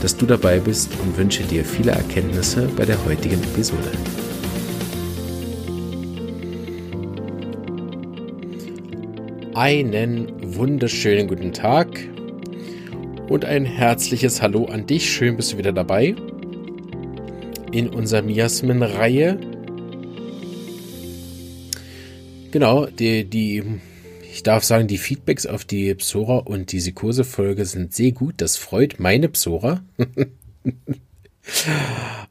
dass du dabei bist und wünsche dir viele Erkenntnisse bei der heutigen Episode. Einen wunderschönen guten Tag und ein herzliches Hallo an dich. Schön bist du wieder dabei in unserer Miasmen-Reihe. Genau, die, die ich darf sagen, die Feedbacks auf die Psora und die Sikose-Folge sind sehr gut. Das freut meine Psora. und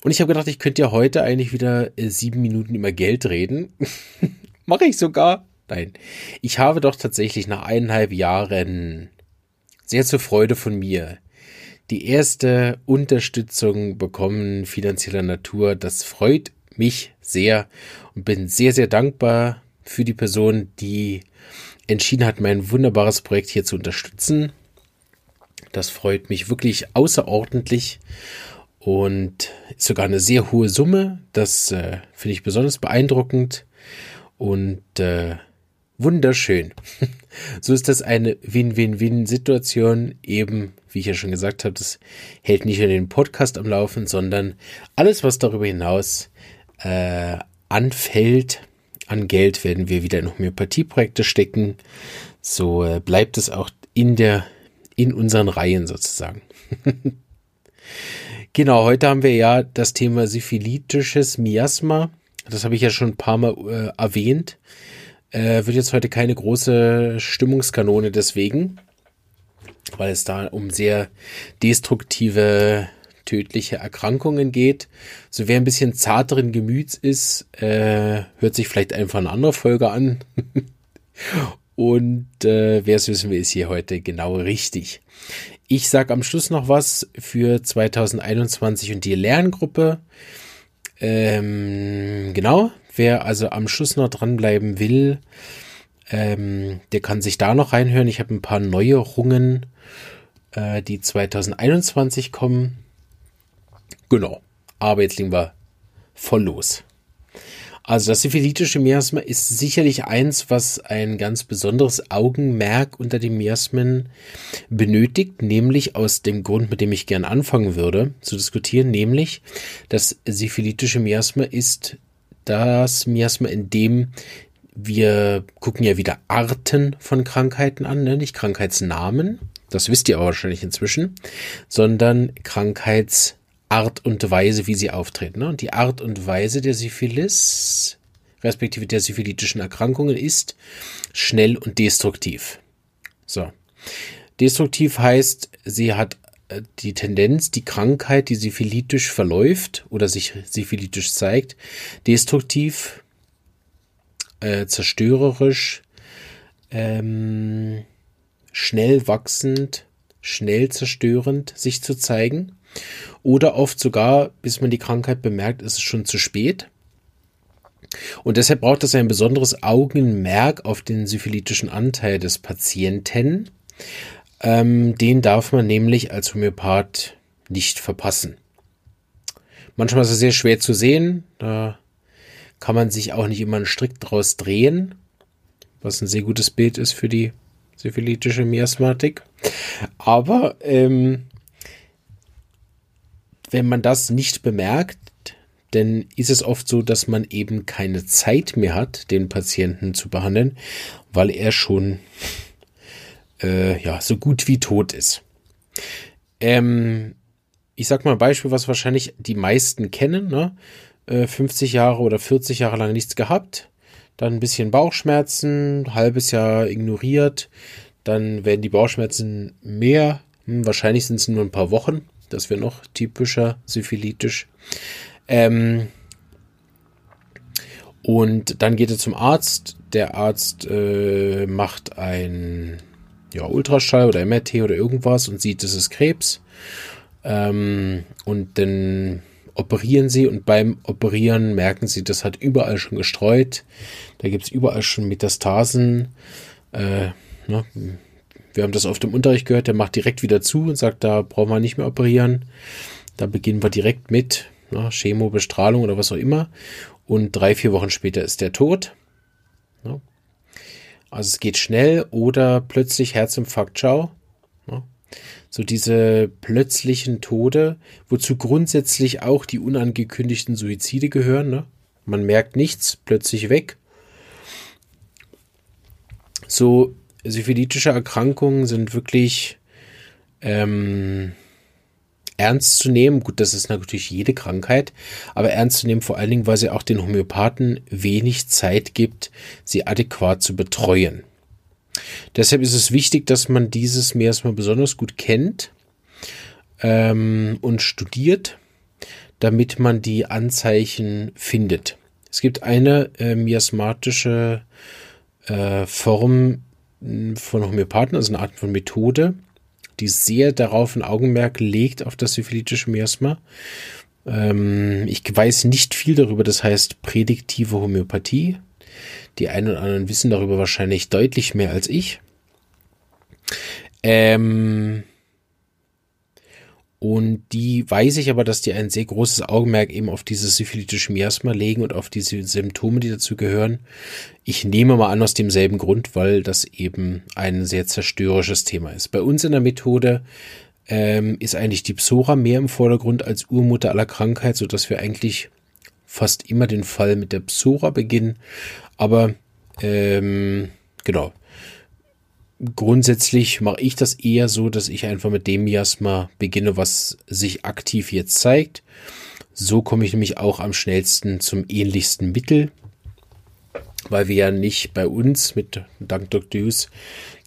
ich habe gedacht, ich könnte ja heute eigentlich wieder äh, sieben Minuten über Geld reden. Mache ich sogar. Nein. Ich habe doch tatsächlich nach eineinhalb Jahren sehr zur Freude von mir die erste Unterstützung bekommen finanzieller Natur. Das freut mich sehr und bin sehr, sehr dankbar für die Person, die entschieden hat, mein wunderbares Projekt hier zu unterstützen. Das freut mich wirklich außerordentlich und ist sogar eine sehr hohe Summe. Das äh, finde ich besonders beeindruckend und äh, wunderschön. so ist das eine Win-Win-Win-Situation. Eben, wie ich ja schon gesagt habe, das hält nicht nur den Podcast am Laufen, sondern alles, was darüber hinaus äh, anfällt, an Geld werden wir wieder in Homöopathieprojekte stecken. So äh, bleibt es auch in der, in unseren Reihen sozusagen. genau, heute haben wir ja das Thema syphilitisches Miasma. Das habe ich ja schon ein paar Mal äh, erwähnt. Äh, wird jetzt heute keine große Stimmungskanone deswegen, weil es da um sehr destruktive tödliche Erkrankungen geht. So wer ein bisschen zarteren Gemüts ist, äh, hört sich vielleicht einfach eine andere Folge an. Und äh, wer es wissen will, ist hier heute genau richtig. Ich sage am Schluss noch was für 2021 und die Lerngruppe. Ähm, genau, wer also am Schluss noch dranbleiben will, ähm, der kann sich da noch reinhören. Ich habe ein paar Neuerungen, äh, die 2021 kommen. Genau. Aber jetzt legen wir voll los. Also das syphilitische Miasma ist sicherlich eins, was ein ganz besonderes Augenmerk unter den Miasmen benötigt, nämlich aus dem Grund, mit dem ich gern anfangen würde zu diskutieren, nämlich das syphilitische Miasma ist das Miasma, in dem wir gucken ja wieder Arten von Krankheiten an, ne? nicht Krankheitsnamen, das wisst ihr aber wahrscheinlich inzwischen, sondern Krankheits Art und Weise, wie sie auftreten. Ne? Und die Art und Weise der Syphilis, respektive der syphilitischen Erkrankungen, ist schnell und destruktiv. So. Destruktiv heißt, sie hat äh, die Tendenz, die Krankheit, die syphilitisch verläuft oder sich syphilitisch zeigt, destruktiv, äh, zerstörerisch, ähm, schnell wachsend, schnell zerstörend sich zu zeigen. Oder oft sogar, bis man die Krankheit bemerkt, ist es schon zu spät. Und deshalb braucht es ein besonderes Augenmerk auf den syphilitischen Anteil des Patienten. Ähm, den darf man nämlich als Homöopath nicht verpassen. Manchmal ist es sehr schwer zu sehen. Da kann man sich auch nicht immer einen Strick draus drehen, was ein sehr gutes Bild ist für die syphilitische Miasmatik. Aber ähm, wenn man das nicht bemerkt, dann ist es oft so, dass man eben keine Zeit mehr hat, den Patienten zu behandeln, weil er schon äh, ja so gut wie tot ist. Ähm, ich sag mal ein Beispiel, was wahrscheinlich die meisten kennen. Ne? Äh, 50 Jahre oder 40 Jahre lang nichts gehabt, dann ein bisschen Bauchschmerzen, halbes Jahr ignoriert, dann werden die Bauchschmerzen mehr. Hm, wahrscheinlich sind es nur ein paar Wochen das wäre noch typischer syphilitisch. Ähm, und dann geht er zum Arzt. Der Arzt äh, macht ein ja, Ultraschall oder MRT oder irgendwas und sieht, es ist Krebs. Ähm, und dann operieren sie und beim Operieren merken sie, das hat überall schon gestreut. Da gibt es überall schon Metastasen. Äh, ne? Wir haben das auf dem Unterricht gehört, der macht direkt wieder zu und sagt, da brauchen wir nicht mehr operieren. Da beginnen wir direkt mit ne? Chemo, Bestrahlung oder was auch immer. Und drei, vier Wochen später ist der tot. Ne? Also es geht schnell oder plötzlich Herzinfarkt, ciao. Ne? So diese plötzlichen Tode, wozu grundsätzlich auch die unangekündigten Suizide gehören. Ne? Man merkt nichts, plötzlich weg. So syphilitische Erkrankungen sind wirklich ähm, ernst zu nehmen. Gut, das ist natürlich jede Krankheit, aber ernst zu nehmen vor allen Dingen, weil sie auch den Homöopathen wenig Zeit gibt, sie adäquat zu betreuen. Deshalb ist es wichtig, dass man dieses Miasma besonders gut kennt ähm, und studiert, damit man die Anzeichen findet. Es gibt eine äh, miasmatische äh, Form von Homöopathen, also eine Art von Methode, die sehr darauf ein Augenmerk legt auf das syphilitische Miasma. Ähm, ich weiß nicht viel darüber, das heißt prädiktive Homöopathie. Die einen oder anderen wissen darüber wahrscheinlich deutlich mehr als ich. Ähm, und die weiß ich aber, dass die ein sehr großes Augenmerk eben auf dieses syphilitische Miasma legen und auf diese Symptome, die dazu gehören. Ich nehme mal an aus demselben Grund, weil das eben ein sehr zerstörerisches Thema ist. Bei uns in der Methode ähm, ist eigentlich die Psora mehr im Vordergrund als Urmutter aller Krankheit, so dass wir eigentlich fast immer den Fall mit der Psora beginnen. Aber ähm, genau, grundsätzlich mache ich das eher so, dass ich einfach mit dem Miasma beginne, was sich aktiv jetzt zeigt. So komme ich nämlich auch am schnellsten zum ähnlichsten Mittel, weil wir ja nicht bei uns mit Dank Dr. Hughes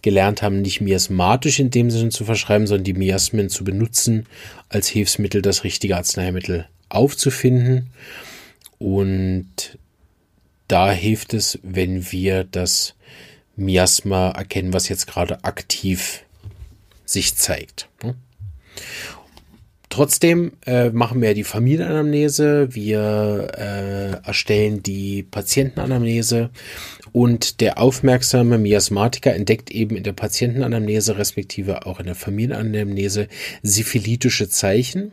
gelernt haben, nicht miasmatisch in dem Sinne zu verschreiben, sondern die Miasmen zu benutzen als Hilfsmittel, das richtige Arzneimittel aufzufinden. Und da hilft es, wenn wir das Miasma erkennen, was jetzt gerade aktiv sich zeigt. Ne? Trotzdem äh, machen wir die Familienanamnese, wir äh, erstellen die Patientenanamnese und der aufmerksame Miasmatiker entdeckt eben in der Patientenanamnese respektive auch in der Familienanamnese syphilitische Zeichen,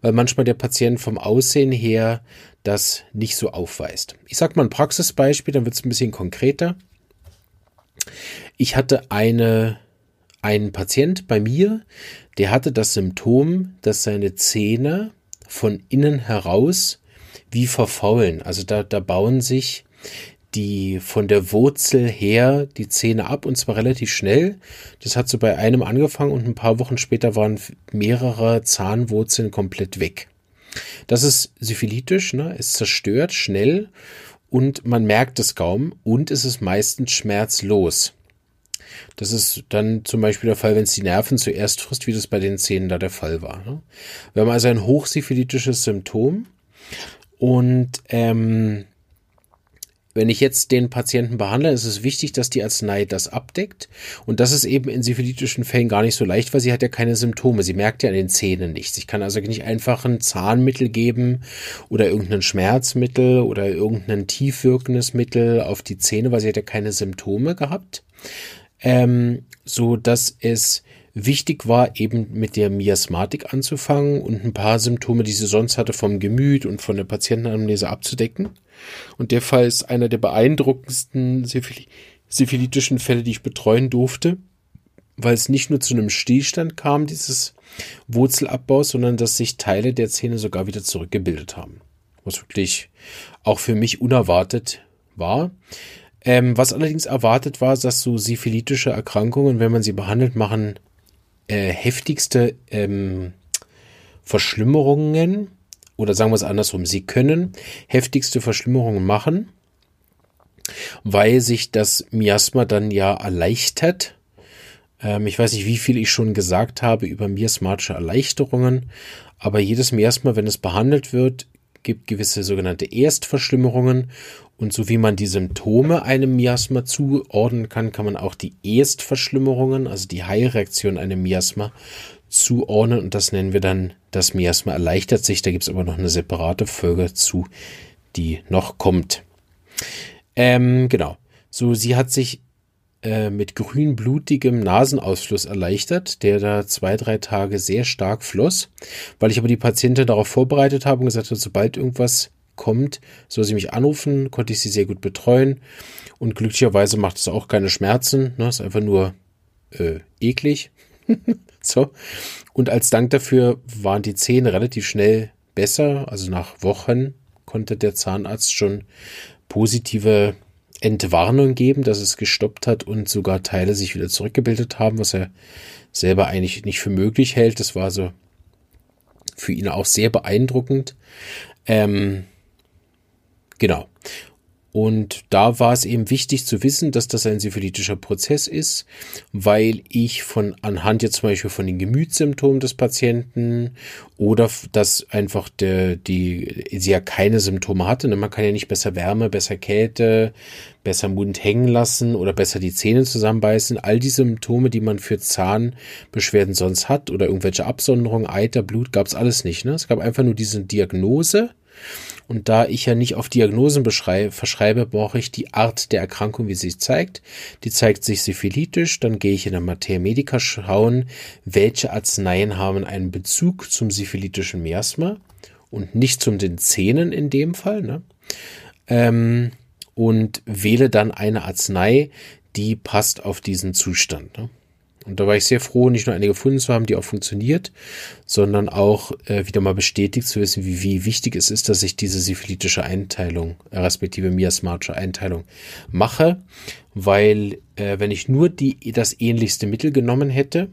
weil manchmal der Patient vom Aussehen her das nicht so aufweist. Ich sage mal ein Praxisbeispiel, dann wird es ein bisschen konkreter. Ich hatte eine, einen Patient bei mir, der hatte das Symptom, dass seine Zähne von innen heraus wie verfaulen. Also da, da bauen sich die von der Wurzel her die Zähne ab und zwar relativ schnell. Das hat so bei einem angefangen und ein paar Wochen später waren mehrere Zahnwurzeln komplett weg. Das ist syphilitisch, ne? es zerstört schnell und man merkt es kaum und es ist meistens schmerzlos. Das ist dann zum Beispiel der Fall, wenn es die Nerven zuerst frisst, wie das bei den Zähnen da der Fall war. Ne? Wir haben also ein hochsyphilitisches Symptom und ähm, wenn ich jetzt den Patienten behandle, ist es wichtig, dass die Arznei das abdeckt. Und das ist eben in syphilitischen Fällen gar nicht so leicht, weil sie hat ja keine Symptome. Sie merkt ja an den Zähnen nichts. Ich kann also nicht einfach ein Zahnmittel geben oder irgendein Schmerzmittel oder irgendein tiefwirkendes Mittel auf die Zähne, weil sie hat ja keine Symptome gehabt. Ähm, so dass es wichtig war, eben mit der Miasmatik anzufangen und ein paar Symptome, die sie sonst hatte, vom Gemüt und von der Patientenanamnese abzudecken. Und der Fall ist einer der beeindruckendsten syphilitischen Fälle, die ich betreuen durfte, weil es nicht nur zu einem Stillstand kam, dieses Wurzelabbaus, sondern dass sich Teile der Zähne sogar wieder zurückgebildet haben. Was wirklich auch für mich unerwartet war. Ähm, was allerdings erwartet war, dass so syphilitische Erkrankungen, wenn man sie behandelt, machen äh, heftigste ähm, Verschlimmerungen oder sagen wir es andersrum, sie können heftigste Verschlimmerungen machen, weil sich das Miasma dann ja erleichtert. Ähm, ich weiß nicht, wie viel ich schon gesagt habe über miasmatische Erleichterungen, aber jedes Miasma, wenn es behandelt wird, gibt gewisse sogenannte Erstverschlimmerungen und so wie man die Symptome einem Miasma zuordnen kann, kann man auch die Erstverschlimmerungen, also die Heilreaktion einem Miasma, zuordnen und das nennen wir dann das Miasma erleichtert sich. Da gibt es aber noch eine separate Folge zu, die noch kommt. Ähm, genau. So, sie hat sich äh, mit grünblutigem Nasenausfluss erleichtert, der da zwei, drei Tage sehr stark floss, weil ich aber die Patientin darauf vorbereitet habe und gesagt habe, sobald irgendwas kommt, soll sie mich anrufen, konnte ich sie sehr gut betreuen und glücklicherweise macht es auch keine Schmerzen, ne, ist einfach nur äh, eklig. so. Und als Dank dafür waren die Zähne relativ schnell besser, also nach Wochen konnte der Zahnarzt schon positive Entwarnung geben, dass es gestoppt hat und sogar Teile sich wieder zurückgebildet haben, was er selber eigentlich nicht für möglich hält. Das war so für ihn auch sehr beeindruckend. Ähm, genau. Und da war es eben wichtig zu wissen, dass das ein syphilitischer Prozess ist, weil ich von anhand jetzt zum Beispiel von den Gemütssymptomen des Patienten oder dass einfach der, die, sie ja keine Symptome hatte. Ne? Man kann ja nicht besser Wärme, besser Kälte, besser Mund hängen lassen oder besser die Zähne zusammenbeißen. All die Symptome, die man für Zahnbeschwerden sonst hat oder irgendwelche Absonderungen, Eiter, Blut, gab es alles nicht. Ne? Es gab einfach nur diese Diagnose und da ich ja nicht auf Diagnosen verschreibe, brauche ich die Art der Erkrankung, wie sie sich zeigt. Die zeigt sich syphilitisch, dann gehe ich in der Materia Medica schauen, welche Arzneien haben einen Bezug zum syphilitischen Miasma und nicht zum den Zähnen in dem Fall. Ne? Ähm, und wähle dann eine Arznei, die passt auf diesen Zustand. Ne? Und da war ich sehr froh, nicht nur eine gefunden zu haben, die auch funktioniert, sondern auch äh, wieder mal bestätigt zu wissen, wie, wie wichtig es ist, dass ich diese syphilitische Einteilung, äh, respektive miasmatische Einteilung mache, weil äh, wenn ich nur die, das ähnlichste Mittel genommen hätte,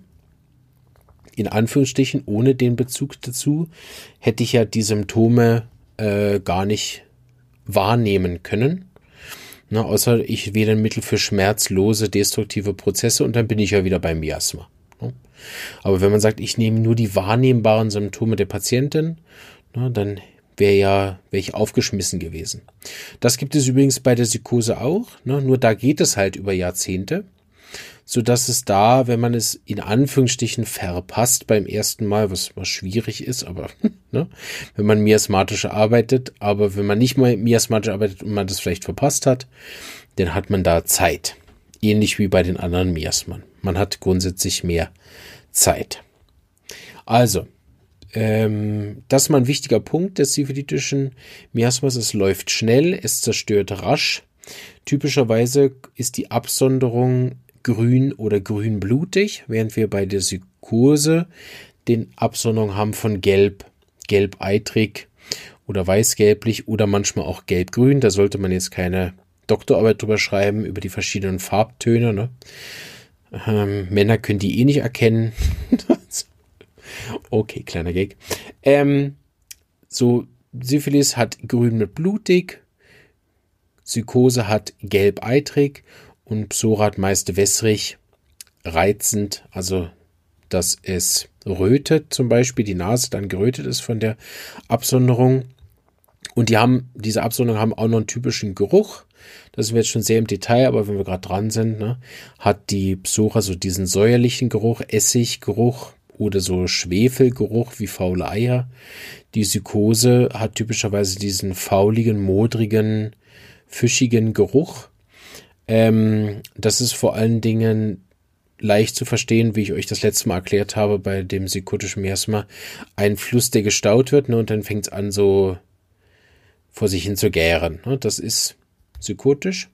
in Anführungsstrichen ohne den Bezug dazu, hätte ich ja die Symptome äh, gar nicht wahrnehmen können Ne, außer ich wähle ein Mittel für schmerzlose, destruktive Prozesse und dann bin ich ja wieder beim Miasma. Ne? Aber wenn man sagt, ich nehme nur die wahrnehmbaren Symptome der Patientin, ne, dann wäre ja, wäre ich aufgeschmissen gewesen. Das gibt es übrigens bei der Psychose auch, ne, nur da geht es halt über Jahrzehnte so dass es da, wenn man es in Anführungsstrichen verpasst beim ersten Mal, was, was schwierig ist, aber ne, wenn man miasmatisch arbeitet, aber wenn man nicht mal miasmatisch arbeitet und man das vielleicht verpasst hat, dann hat man da Zeit. Ähnlich wie bei den anderen Miasmen. Man hat grundsätzlich mehr Zeit. Also, ähm, das ist mal ein wichtiger Punkt des syphilitischen Miasmas. Es läuft schnell, es zerstört rasch. Typischerweise ist die Absonderung grün oder grünblutig, während wir bei der Psychose den Absonderung haben von gelb, gelb-eitrig oder weißgelblich oder manchmal auch gelb-grün. Da sollte man jetzt keine Doktorarbeit drüber schreiben, über die verschiedenen Farbtöne. Ne? Ähm, Männer können die eh nicht erkennen. okay, kleiner Gag. Ähm, so, Syphilis hat grün mit blutig, Psychose hat gelb-eitrig und Psorat meist wässrig, reizend, also dass es rötet, zum Beispiel die Nase dann gerötet ist von der Absonderung. Und die haben, diese Absonderungen haben auch noch einen typischen Geruch. Das sind wir jetzt schon sehr im Detail, aber wenn wir gerade dran sind, ne, hat die Psora so diesen säuerlichen Geruch, Essiggeruch oder so Schwefelgeruch wie faule Eier. Die Psychose hat typischerweise diesen fauligen, modrigen, fischigen Geruch. Ähm, das ist vor allen Dingen leicht zu verstehen, wie ich euch das letzte Mal erklärt habe bei dem psychotischen Miasma. Ein Fluss, der gestaut wird, ne, und dann fängt es an, so vor sich hin zu gären. Ne? Das ist psychotisch.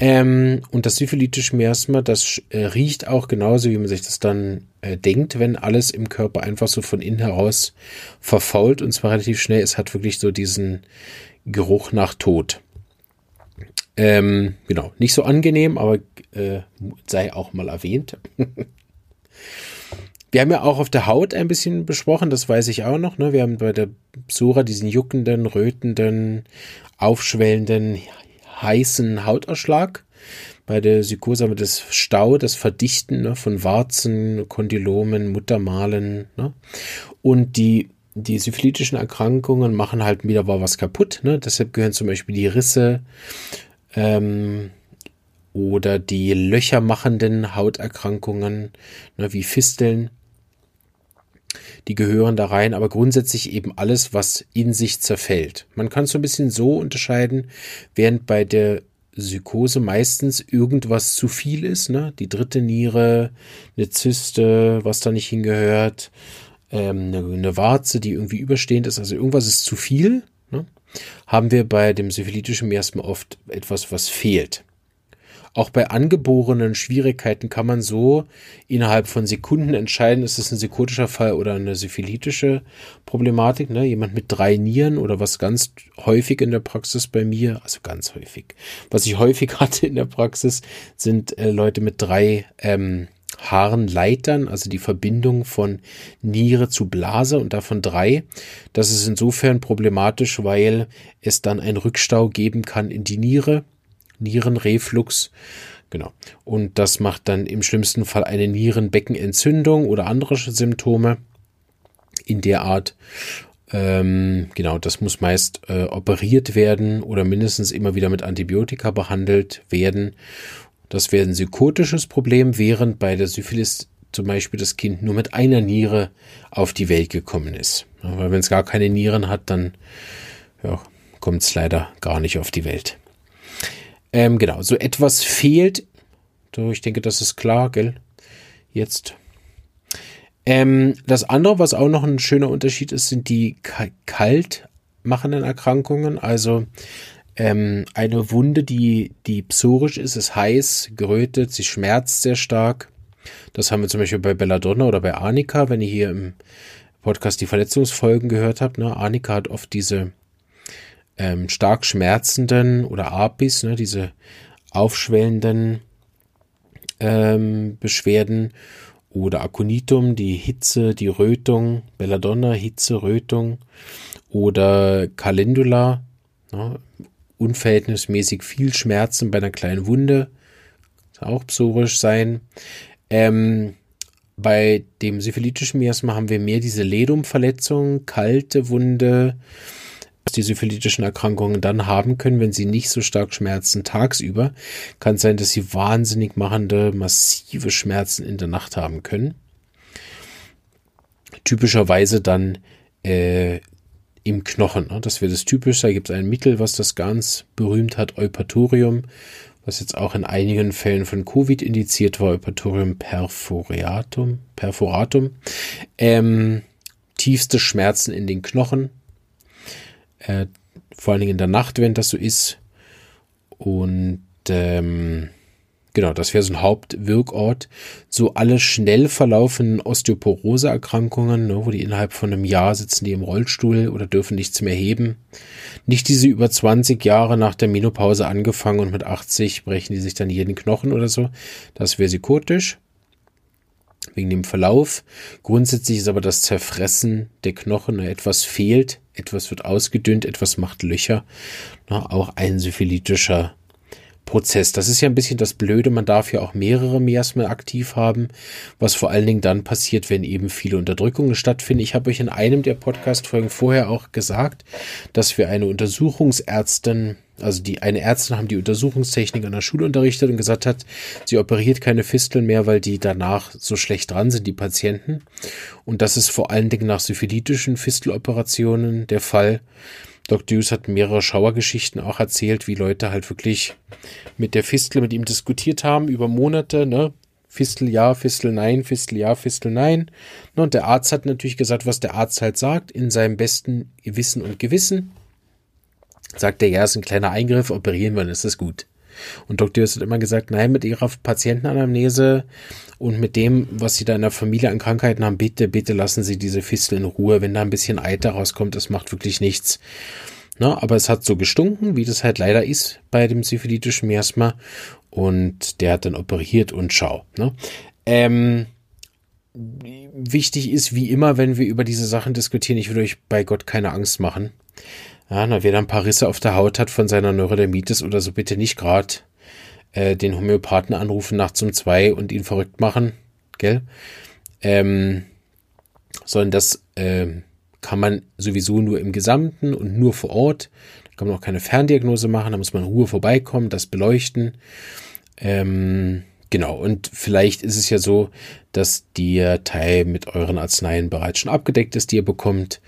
Ähm, und das syphilitische Miasma, das äh, riecht auch genauso, wie man sich das dann äh, denkt, wenn alles im Körper einfach so von innen heraus verfault und zwar relativ schnell. Es hat wirklich so diesen Geruch nach Tod. Ähm, genau, nicht so angenehm, aber äh, sei auch mal erwähnt. Wir haben ja auch auf der Haut ein bisschen besprochen, das weiß ich auch noch. Ne? Wir haben bei der Psora diesen juckenden, rötenden, aufschwellenden, heißen Hautausschlag. Bei der Psychose haben wir das Stau, das Verdichten ne? von Warzen, Kondylomen, Muttermalen. Ne? Und die die syphilitischen Erkrankungen machen halt wieder was kaputt. Ne? Deshalb gehören zum Beispiel die Risse, ähm, oder die löchermachenden Hauterkrankungen, ne, wie Fisteln, die gehören da rein, aber grundsätzlich eben alles, was in sich zerfällt. Man kann es so ein bisschen so unterscheiden, während bei der Psychose meistens irgendwas zu viel ist, ne? Die dritte Niere, eine Zyste, was da nicht hingehört, ähm, eine, eine Warze, die irgendwie überstehend ist, also irgendwas ist zu viel? Haben wir bei dem syphilitischen Miasma oft etwas, was fehlt. Auch bei angeborenen Schwierigkeiten kann man so innerhalb von Sekunden entscheiden, ist es ein psychotischer Fall oder eine syphilitische Problematik. Ne? Jemand mit drei Nieren oder was ganz häufig in der Praxis bei mir, also ganz häufig, was ich häufig hatte in der Praxis, sind äh, Leute mit drei ähm, Harnleitern, also die Verbindung von Niere zu Blase und davon drei. Das ist insofern problematisch, weil es dann einen Rückstau geben kann in die Niere Nierenreflux. Genau. Und das macht dann im schlimmsten Fall eine Nierenbeckenentzündung oder andere Symptome in der Art. Ähm, genau, das muss meist äh, operiert werden oder mindestens immer wieder mit Antibiotika behandelt werden. Das wäre ein psychotisches Problem, während bei der Syphilis zum Beispiel das Kind nur mit einer Niere auf die Welt gekommen ist. Weil wenn es gar keine Nieren hat, dann ja, kommt es leider gar nicht auf die Welt. Ähm, genau, so etwas fehlt. So, ich denke, das ist klar, gell? Jetzt. Ähm, das andere, was auch noch ein schöner Unterschied ist, sind die kalt machenden Erkrankungen. Also ähm, eine Wunde, die, die psorisch ist, ist heiß, gerötet, sie schmerzt sehr stark. Das haben wir zum Beispiel bei Belladonna oder bei Arnika, wenn ihr hier im Podcast die Verletzungsfolgen gehört habt. Ne? Arnika hat oft diese ähm, stark schmerzenden oder Apis, ne, diese aufschwellenden ähm, Beschwerden oder Aconitum, die Hitze, die Rötung, Belladonna, Hitze, Rötung oder Calendula, ne, unverhältnismäßig viel Schmerzen bei einer kleinen Wunde, auch psorisch sein. Ähm, bei dem syphilitischen Miasma haben wir mehr diese Ledumverletzung, kalte Wunde, die syphilitischen Erkrankungen dann haben können, wenn sie nicht so stark schmerzen tagsüber, kann sein, dass sie wahnsinnig machende, massive Schmerzen in der Nacht haben können. Typischerweise dann äh, im Knochen. Ne? Das wäre das Typische. Da gibt es ein Mittel, was das ganz berühmt hat, Eupatorium, was jetzt auch in einigen Fällen von Covid indiziert war, Eupatorium perforatum. perforatum. Ähm, tiefste Schmerzen in den Knochen, äh, vor allen Dingen in der Nacht, wenn das so ist. Und ähm, genau, das wäre so ein Hauptwirkort. So alle schnell verlaufenden Osteoporose-Erkrankungen, ne, wo die innerhalb von einem Jahr sitzen die im Rollstuhl oder dürfen nichts mehr heben. Nicht diese über 20 Jahre nach der Menopause angefangen und mit 80 brechen die sich dann jeden Knochen oder so. Das wäre psychotisch wegen dem Verlauf. Grundsätzlich ist aber das Zerfressen der Knochen, etwas fehlt, etwas wird ausgedünnt, etwas macht Löcher, auch ein syphilitischer Prozess. Das ist ja ein bisschen das Blöde. Man darf ja auch mehrere Miasmen aktiv haben, was vor allen Dingen dann passiert, wenn eben viele Unterdrückungen stattfinden. Ich habe euch in einem der Podcast-Folgen vorher auch gesagt, dass wir eine Untersuchungsärztin, also die eine Ärztin haben die Untersuchungstechnik an der Schule unterrichtet und gesagt hat, sie operiert keine Fisteln mehr, weil die danach so schlecht dran sind, die Patienten. Und das ist vor allen Dingen nach syphilitischen Fisteloperationen der Fall. Doc Deuce hat mehrere Schauergeschichten auch erzählt, wie Leute halt wirklich mit der Fistel mit ihm diskutiert haben über Monate, ne? Fistel ja, Fistel nein, Fistel ja, Fistel nein. Ne, und der Arzt hat natürlich gesagt, was der Arzt halt sagt, in seinem besten Wissen und Gewissen. Sagt er, ja, ist ein kleiner Eingriff, operieren wir, dann ist das gut. Und Dr. Deuce hat immer gesagt, nein, mit ihrer Patientenanamnese und mit dem, was sie da in der Familie an Krankheiten haben, bitte, bitte lassen Sie diese Fistel in Ruhe. Wenn da ein bisschen Eiter rauskommt, das macht wirklich nichts. Na, aber es hat so gestunken, wie das halt leider ist bei dem syphilitischen Miasma. Und der hat dann operiert und schau. Ne? Ähm, wichtig ist, wie immer, wenn wir über diese Sachen diskutieren, ich will euch bei Gott keine Angst machen. Ja, na, wer da ein paar Risse auf der Haut hat von seiner Neurodermitis oder so, bitte nicht gerade äh, den Homöopathen anrufen nachts um zwei und ihn verrückt machen, gell? Ähm, sondern das äh, kann man sowieso nur im Gesamten und nur vor Ort. Da kann man auch keine Ferndiagnose machen, da muss man in Ruhe vorbeikommen, das beleuchten. Ähm, genau, und vielleicht ist es ja so, dass der Teil mit euren Arzneien bereits schon abgedeckt ist, die ihr bekommt.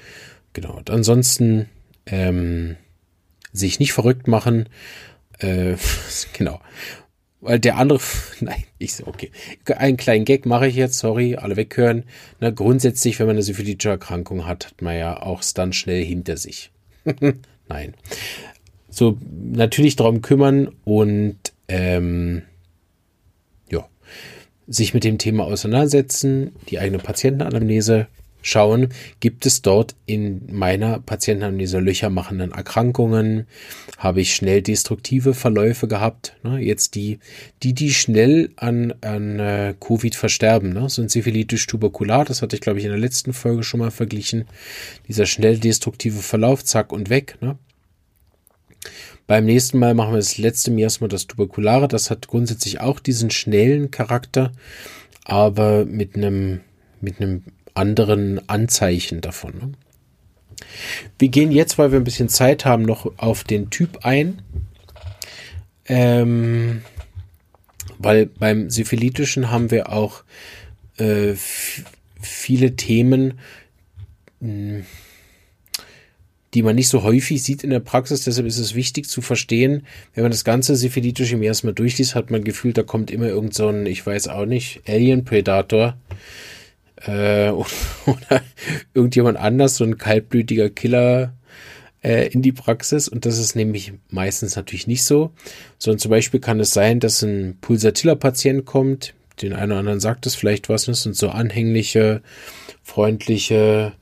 Genau, und ansonsten ähm, sich nicht verrückt machen. Äh, genau. Weil der andere, nein, ich so, okay. Einen kleinen Gag mache ich jetzt, sorry, alle weghören. Na, grundsätzlich, wenn man eine syphilitische Erkrankung hat, hat man ja auch dann schnell hinter sich. nein. So, natürlich darum kümmern und, ähm, ja, sich mit dem Thema auseinandersetzen, die eigene Patientenanamnese schauen, gibt es dort in meiner Patientenanalyse löchermachenden Erkrankungen? Habe ich schnell destruktive Verläufe gehabt? Ne, jetzt die, die, die schnell an, an äh, Covid versterben, ne, sind syphilitisch tuberkular, das hatte ich glaube ich in der letzten Folge schon mal verglichen. Dieser schnell destruktive Verlauf, zack und weg. Ne. Beim nächsten Mal machen wir das letzte Miasma, das Tuberkulare. Das hat grundsätzlich auch diesen schnellen Charakter, aber mit einem, mit einem anderen Anzeichen davon. Ne? Wir gehen jetzt, weil wir ein bisschen Zeit haben, noch auf den Typ ein. Ähm, weil beim Syphilitischen haben wir auch äh, viele Themen, hm, die man nicht so häufig sieht in der Praxis. Deshalb ist es wichtig zu verstehen, wenn man das ganze Syphilitische im ersten Mal durchliest, hat man gefühlt, da kommt immer irgend so ein, ich weiß auch nicht, Alien-Predator oder irgendjemand anders, so ein kaltblütiger Killer äh, in die Praxis. Und das ist nämlich meistens natürlich nicht so. Sondern zum Beispiel kann es sein, dass ein Pulsatilla-Patient kommt, den einen oder anderen sagt es vielleicht was, das sind so anhängliche, freundliche,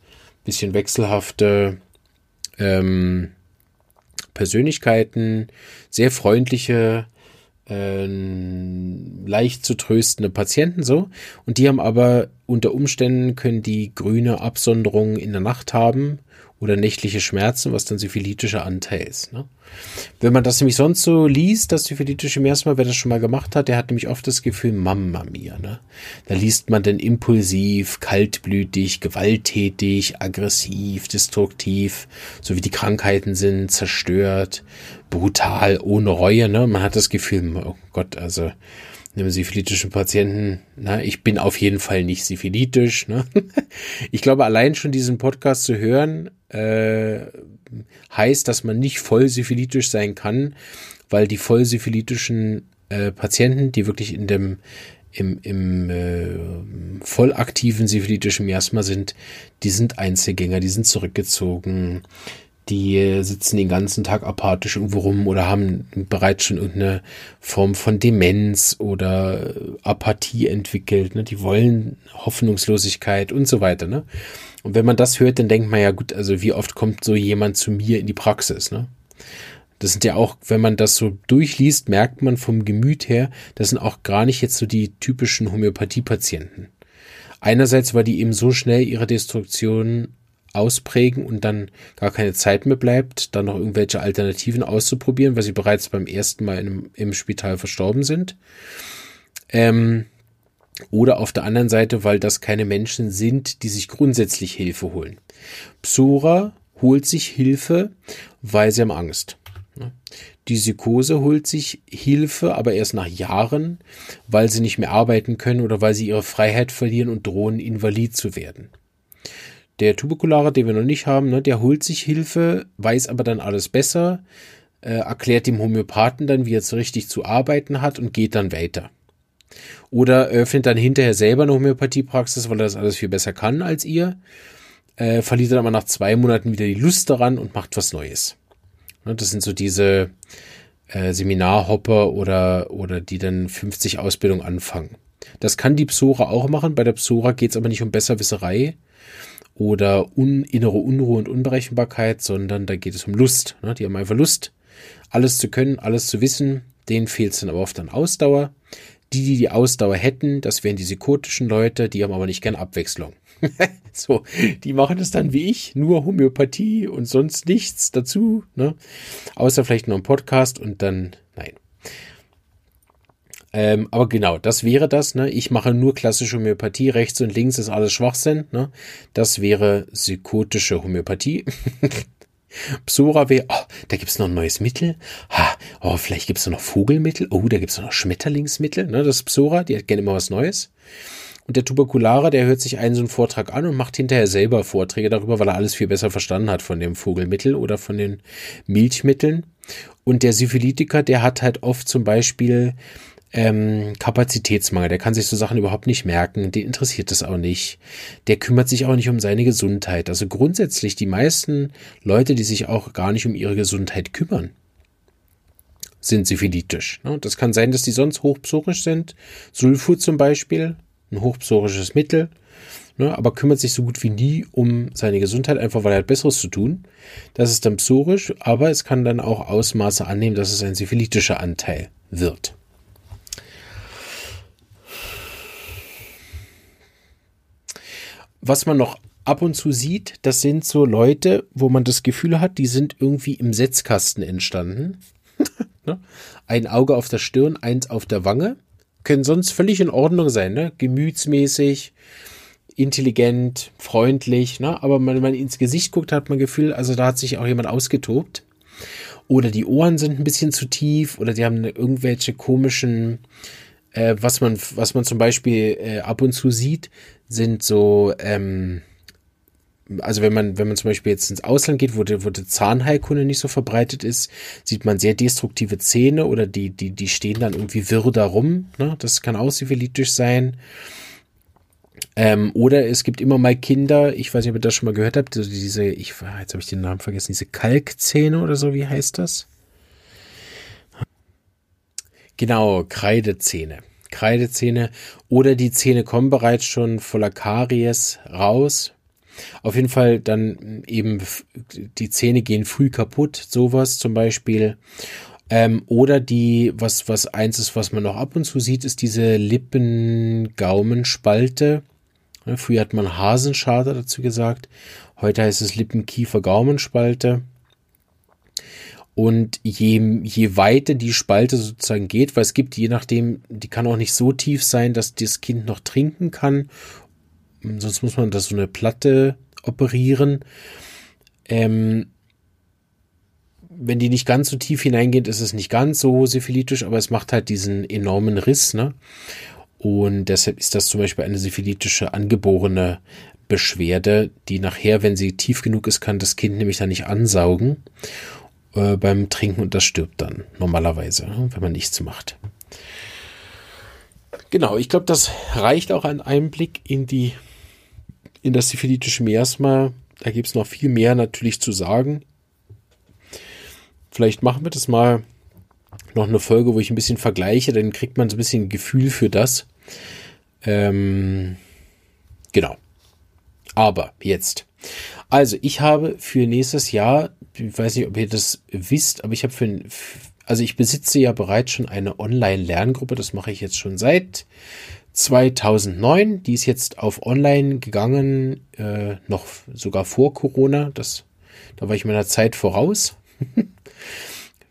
bisschen wechselhafte ähm, Persönlichkeiten, sehr freundliche, äh, leicht zu tröstende Patienten so. Und die haben aber unter Umständen können die grüne Absonderung in der Nacht haben oder nächtliche Schmerzen, was dann syphilitischer Anteil ist. Ne? Wenn man das nämlich sonst so liest, das syphilitische Miasma, wer das schon mal gemacht hat, der hat nämlich oft das Gefühl, Mamma mia. Ne? Da liest man dann impulsiv, kaltblütig, gewalttätig, aggressiv, destruktiv, so wie die Krankheiten sind, zerstört, brutal, ohne Reue. Ne? Man hat das Gefühl, oh Gott, also einem syphilitischen Patienten, na, ich bin auf jeden Fall nicht syphilitisch. Ne? Ich glaube, allein schon diesen Podcast zu hören, äh, heißt, dass man nicht voll syphilitisch sein kann, weil die voll syphilitischen äh, Patienten, die wirklich in dem im, im äh, voll aktiven syphilitischen Miasma sind, die sind Einzelgänger, die sind zurückgezogen, die sitzen den ganzen Tag apathisch irgendwo rum oder haben bereits schon irgendeine Form von Demenz oder Apathie entwickelt. Ne? Die wollen Hoffnungslosigkeit und so weiter. Ne? Und wenn man das hört, dann denkt man ja, gut, also wie oft kommt so jemand zu mir in die Praxis? Ne? Das sind ja auch, wenn man das so durchliest, merkt man vom Gemüt her, das sind auch gar nicht jetzt so die typischen Homöopathie-Patienten. Einerseits, weil die eben so schnell ihre Destruktion ausprägen und dann gar keine Zeit mehr bleibt, dann noch irgendwelche Alternativen auszuprobieren, weil sie bereits beim ersten Mal im, im Spital verstorben sind. Ähm, oder auf der anderen Seite, weil das keine Menschen sind, die sich grundsätzlich Hilfe holen. Psora holt sich Hilfe, weil sie haben Angst. Die Psychose holt sich Hilfe, aber erst nach Jahren, weil sie nicht mehr arbeiten können oder weil sie ihre Freiheit verlieren und drohen, invalid zu werden. Der Tuberkulare, den wir noch nicht haben, ne, der holt sich Hilfe, weiß aber dann alles besser, äh, erklärt dem Homöopathen dann, wie er es richtig zu arbeiten hat und geht dann weiter. Oder öffnet dann hinterher selber eine Homöopathiepraxis, weil er das alles viel besser kann als ihr, äh, verliert dann aber nach zwei Monaten wieder die Lust daran und macht was Neues. Ne, das sind so diese äh, Seminarhopper oder, oder die dann 50 Ausbildung anfangen. Das kann die Psora auch machen. Bei der Psora geht es aber nicht um Besserwisserei, oder un, innere Unruhe und Unberechenbarkeit, sondern da geht es um Lust. Ne? Die haben einfach Lust, alles zu können, alles zu wissen. Denen fehlt es dann aber oft an Ausdauer. Die, die die Ausdauer hätten, das wären die psychotischen Leute, die haben aber nicht gern Abwechslung. so, die machen es dann wie ich, nur Homöopathie und sonst nichts dazu, ne? Außer vielleicht noch ein Podcast und dann, nein. Ähm, aber genau, das wäre das. Ne? Ich mache nur klassische Homöopathie. Rechts und links ist alles Schwachsinn. Ne? Das wäre psychotische Homöopathie. Psora wäre, oh, da gibt's noch ein neues Mittel. Ha, oh, vielleicht gibt's noch Vogelmittel. Oh, da gibt's noch Schmetterlingsmittel. Ne, das ist Psora, die hat gerne immer was Neues. Und der Tuberkulare, der hört sich einen so einen Vortrag an und macht hinterher selber Vorträge darüber, weil er alles viel besser verstanden hat von dem Vogelmittel oder von den Milchmitteln. Und der Syphilitiker, der hat halt oft zum Beispiel ähm, Kapazitätsmangel. Der kann sich so Sachen überhaupt nicht merken. Den interessiert das auch nicht. Der kümmert sich auch nicht um seine Gesundheit. Also grundsätzlich die meisten Leute, die sich auch gar nicht um ihre Gesundheit kümmern, sind syphilitisch. Ne? Das kann sein, dass die sonst hochpsorisch sind. Sulfur zum Beispiel, ein hochpsorisches Mittel. Ne? Aber kümmert sich so gut wie nie um seine Gesundheit, einfach weil er hat Besseres zu tun. Das ist dann psorisch, aber es kann dann auch Ausmaße annehmen, dass es ein syphilitischer Anteil wird. Was man noch ab und zu sieht, das sind so Leute, wo man das Gefühl hat, die sind irgendwie im Setzkasten entstanden. Ne? Ein Auge auf der Stirn, eins auf der Wange. Können sonst völlig in Ordnung sein, ne? Gemütsmäßig, intelligent, freundlich, ne? Aber wenn man ins Gesicht guckt, hat man Gefühl, also da hat sich auch jemand ausgetobt. Oder die Ohren sind ein bisschen zu tief oder die haben irgendwelche komischen, äh, was man, was man zum Beispiel äh, ab und zu sieht, sind so, ähm, also wenn man, wenn man zum Beispiel jetzt ins Ausland geht, wo die, wo die Zahnheilkunde nicht so verbreitet ist, sieht man sehr destruktive Zähne oder die, die, die stehen dann irgendwie wirr da rum. Ne? Das kann auch syphilitisch sein. Ähm, oder es gibt immer mal Kinder, ich weiß nicht, ob ihr das schon mal gehört habt, also diese, ich, jetzt habe ich den Namen vergessen, diese Kalkzähne oder so, wie heißt das? Genau, Kreidezähne. Kreidezähne oder die Zähne kommen bereits schon voller Karies raus. Auf jeden Fall dann eben die Zähne gehen früh kaputt, sowas zum Beispiel. Ähm, oder die, was, was eins ist, was man noch ab und zu sieht, ist diese Lippen-Gaumenspalte. Früher hat man Hasenschader dazu gesagt. Heute heißt es Lippen-Kiefer-Gaumenspalte. Und je, je weiter die Spalte sozusagen geht, weil es gibt, je nachdem, die kann auch nicht so tief sein, dass das Kind noch trinken kann. Sonst muss man da so eine Platte operieren. Ähm, wenn die nicht ganz so tief hineingeht, ist es nicht ganz so syphilitisch, aber es macht halt diesen enormen Riss, ne? Und deshalb ist das zum Beispiel eine syphilitische angeborene Beschwerde, die nachher, wenn sie tief genug ist, kann das Kind nämlich dann nicht ansaugen äh, beim Trinken und das stirbt dann normalerweise, wenn man nichts macht. Genau, ich glaube, das reicht auch ein Einblick in die in das syphilitische Miasma. Da gibt es noch viel mehr natürlich zu sagen. Vielleicht machen wir das mal noch eine Folge, wo ich ein bisschen vergleiche, dann kriegt man so ein bisschen ein Gefühl für das. Ähm, genau. Aber jetzt. Also, ich habe für nächstes Jahr ich weiß nicht, ob ihr das wisst, aber ich habe für, also ich besitze ja bereits schon eine Online-Lerngruppe, das mache ich jetzt schon seit 2009. Die ist jetzt auf Online gegangen, äh, noch sogar vor Corona. Das, da war ich meiner Zeit voraus.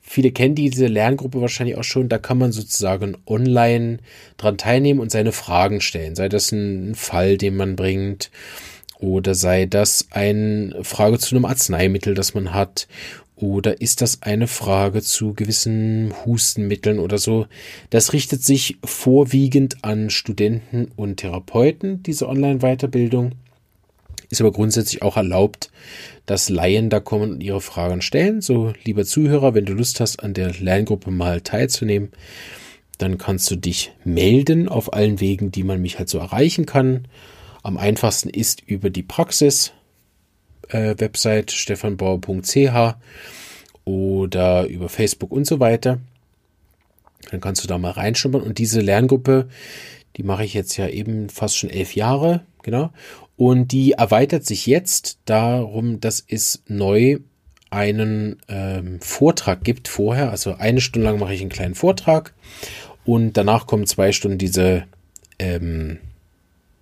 Viele kennen diese Lerngruppe wahrscheinlich auch schon. Da kann man sozusagen online dran teilnehmen und seine Fragen stellen. Sei das ein Fall, den man bringt oder sei das eine Frage zu einem Arzneimittel, das man hat? Oder ist das eine Frage zu gewissen Hustenmitteln oder so? Das richtet sich vorwiegend an Studenten und Therapeuten, diese Online-Weiterbildung. Ist aber grundsätzlich auch erlaubt, dass Laien da kommen und ihre Fragen stellen. So, lieber Zuhörer, wenn du Lust hast, an der Lerngruppe mal teilzunehmen, dann kannst du dich melden auf allen Wegen, die man mich halt so erreichen kann. Am einfachsten ist über die Praxis äh, Website stefanbauer.ch oder über Facebook und so weiter. Dann kannst du da mal reinschummern. Und diese Lerngruppe, die mache ich jetzt ja eben fast schon elf Jahre, genau. Und die erweitert sich jetzt darum, dass es neu einen ähm, Vortrag gibt vorher. Also eine Stunde lang mache ich einen kleinen Vortrag und danach kommen zwei Stunden diese ähm,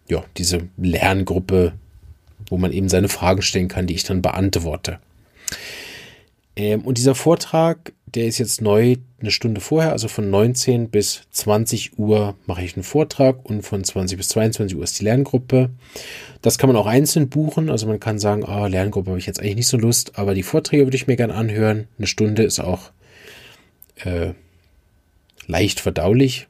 ja, diese Lerngruppe, wo man eben seine Fragen stellen kann, die ich dann beantworte. Ähm, und dieser Vortrag, der ist jetzt neu eine Stunde vorher, also von 19 bis 20 Uhr mache ich einen Vortrag und von 20 bis 22 Uhr ist die Lerngruppe. Das kann man auch einzeln buchen, also man kann sagen, ah, Lerngruppe habe ich jetzt eigentlich nicht so Lust, aber die Vorträge würde ich mir gerne anhören. Eine Stunde ist auch äh, leicht verdaulich.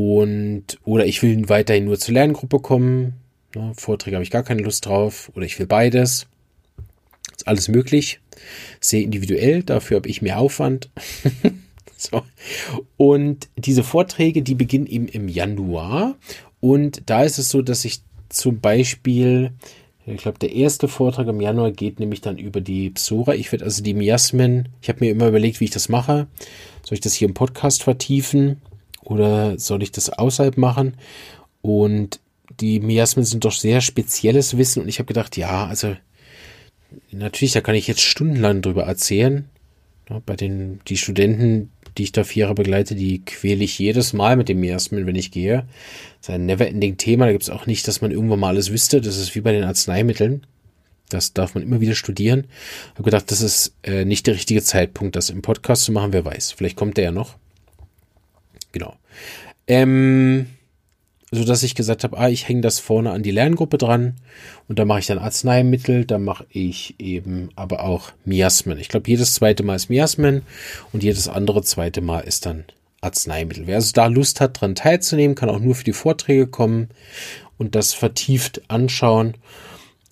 Und, oder ich will weiterhin nur zur Lerngruppe kommen. Ja, Vorträge habe ich gar keine Lust drauf. Oder ich will beides. Ist alles möglich. Sehr individuell. Dafür habe ich mehr Aufwand. so. Und diese Vorträge, die beginnen eben im Januar. Und da ist es so, dass ich zum Beispiel, ich glaube, der erste Vortrag im Januar geht nämlich dann über die Psora. Ich werde also die Miasmen, ich habe mir immer überlegt, wie ich das mache. Soll ich das hier im Podcast vertiefen? Oder soll ich das außerhalb machen? Und die Miasmen sind doch sehr spezielles Wissen und ich habe gedacht, ja, also natürlich, da kann ich jetzt stundenlang drüber erzählen. Bei den die Studenten, die ich da vier Jahre begleite, die quäle ich jedes Mal mit dem Miasmen, wenn ich gehe. Das ist ein never-ending Thema. Da gibt es auch nicht, dass man irgendwann mal alles wüsste. Das ist wie bei den Arzneimitteln. Das darf man immer wieder studieren. Ich habe gedacht, das ist äh, nicht der richtige Zeitpunkt, das im Podcast zu machen. Wer weiß, vielleicht kommt der ja noch. Genau. Ähm, so dass ich gesagt habe, ah, ich hänge das vorne an die Lerngruppe dran und da mache ich dann Arzneimittel, da mache ich eben aber auch Miasmen. Ich glaube, jedes zweite Mal ist Miasmen und jedes andere zweite Mal ist dann Arzneimittel. Wer also da Lust hat, dran teilzunehmen, kann auch nur für die Vorträge kommen und das vertieft anschauen.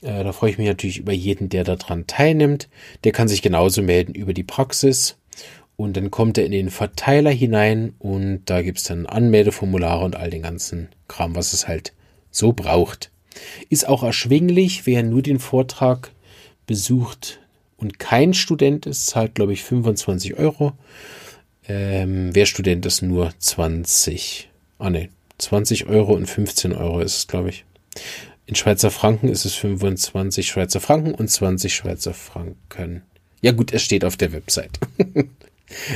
Äh, da freue ich mich natürlich über jeden, der daran teilnimmt. Der kann sich genauso melden über die Praxis. Und dann kommt er in den Verteiler hinein und da gibt es dann Anmeldeformulare und all den ganzen Kram, was es halt so braucht. Ist auch erschwinglich, wer nur den Vortrag besucht und kein Student ist, zahlt, glaube ich, 25 Euro. Ähm, wer Student ist, nur 20. Ah ne, 20 Euro und 15 Euro ist es, glaube ich. In Schweizer Franken ist es 25 Schweizer Franken und 20 Schweizer Franken. Ja gut, es steht auf der Website.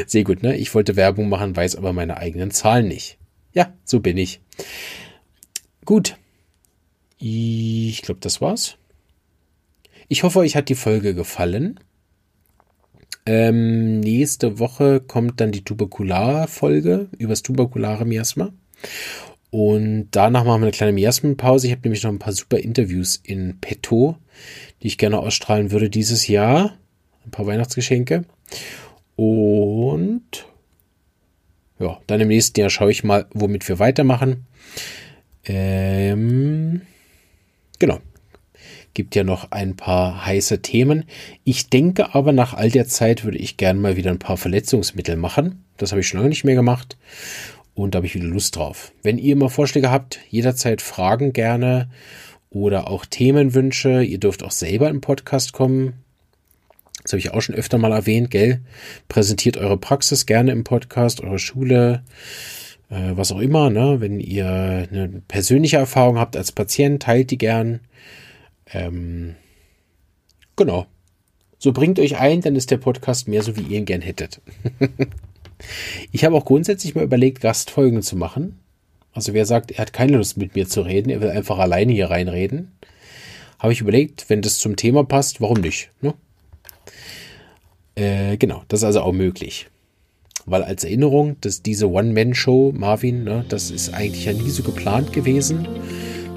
Sehr gut, ne? Ich wollte Werbung machen, weiß aber meine eigenen Zahlen nicht. Ja, so bin ich. Gut. Ich glaube, das war's. Ich hoffe, euch hat die Folge gefallen. Ähm, nächste Woche kommt dann die Tuberkular-Folge über das tuberkulare Miasma. Und danach machen wir eine kleine Miasmenpause. Ich habe nämlich noch ein paar super Interviews in petto, die ich gerne ausstrahlen würde dieses Jahr. Ein paar Weihnachtsgeschenke. Und ja, dann im nächsten Jahr schaue ich mal, womit wir weitermachen. Ähm, genau. Gibt ja noch ein paar heiße Themen. Ich denke aber, nach all der Zeit würde ich gerne mal wieder ein paar Verletzungsmittel machen. Das habe ich schon lange nicht mehr gemacht. Und da habe ich wieder Lust drauf. Wenn ihr immer Vorschläge habt, jederzeit Fragen gerne oder auch Themenwünsche. Ihr dürft auch selber im Podcast kommen. Das habe ich auch schon öfter mal erwähnt, gell? Präsentiert eure Praxis gerne im Podcast, eure Schule, äh, was auch immer, ne? Wenn ihr eine persönliche Erfahrung habt als Patient, teilt die gern. Ähm, genau. So bringt euch ein, dann ist der Podcast mehr so, wie ihr ihn gern hättet. ich habe auch grundsätzlich mal überlegt, Gastfolgen zu machen. Also wer sagt, er hat keine Lust mit mir zu reden, er will einfach alleine hier reinreden, habe ich überlegt, wenn das zum Thema passt, warum nicht? Ne? Äh, genau, das ist also auch möglich. Weil als Erinnerung, dass diese One-Man-Show, Marvin, ne, das ist eigentlich ja nie so geplant gewesen.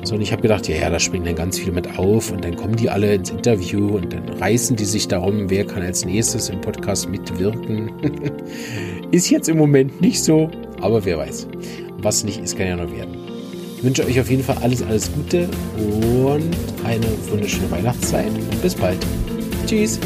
Sondern ich habe gedacht, ja, ja, da springen dann ganz viele mit auf und dann kommen die alle ins Interview und dann reißen die sich darum, wer kann als nächstes im Podcast mitwirken. ist jetzt im Moment nicht so, aber wer weiß. Was nicht ist, kann ja noch werden. Ich wünsche euch auf jeden Fall alles, alles Gute und eine wunderschöne Weihnachtszeit. Bis bald. Tschüss.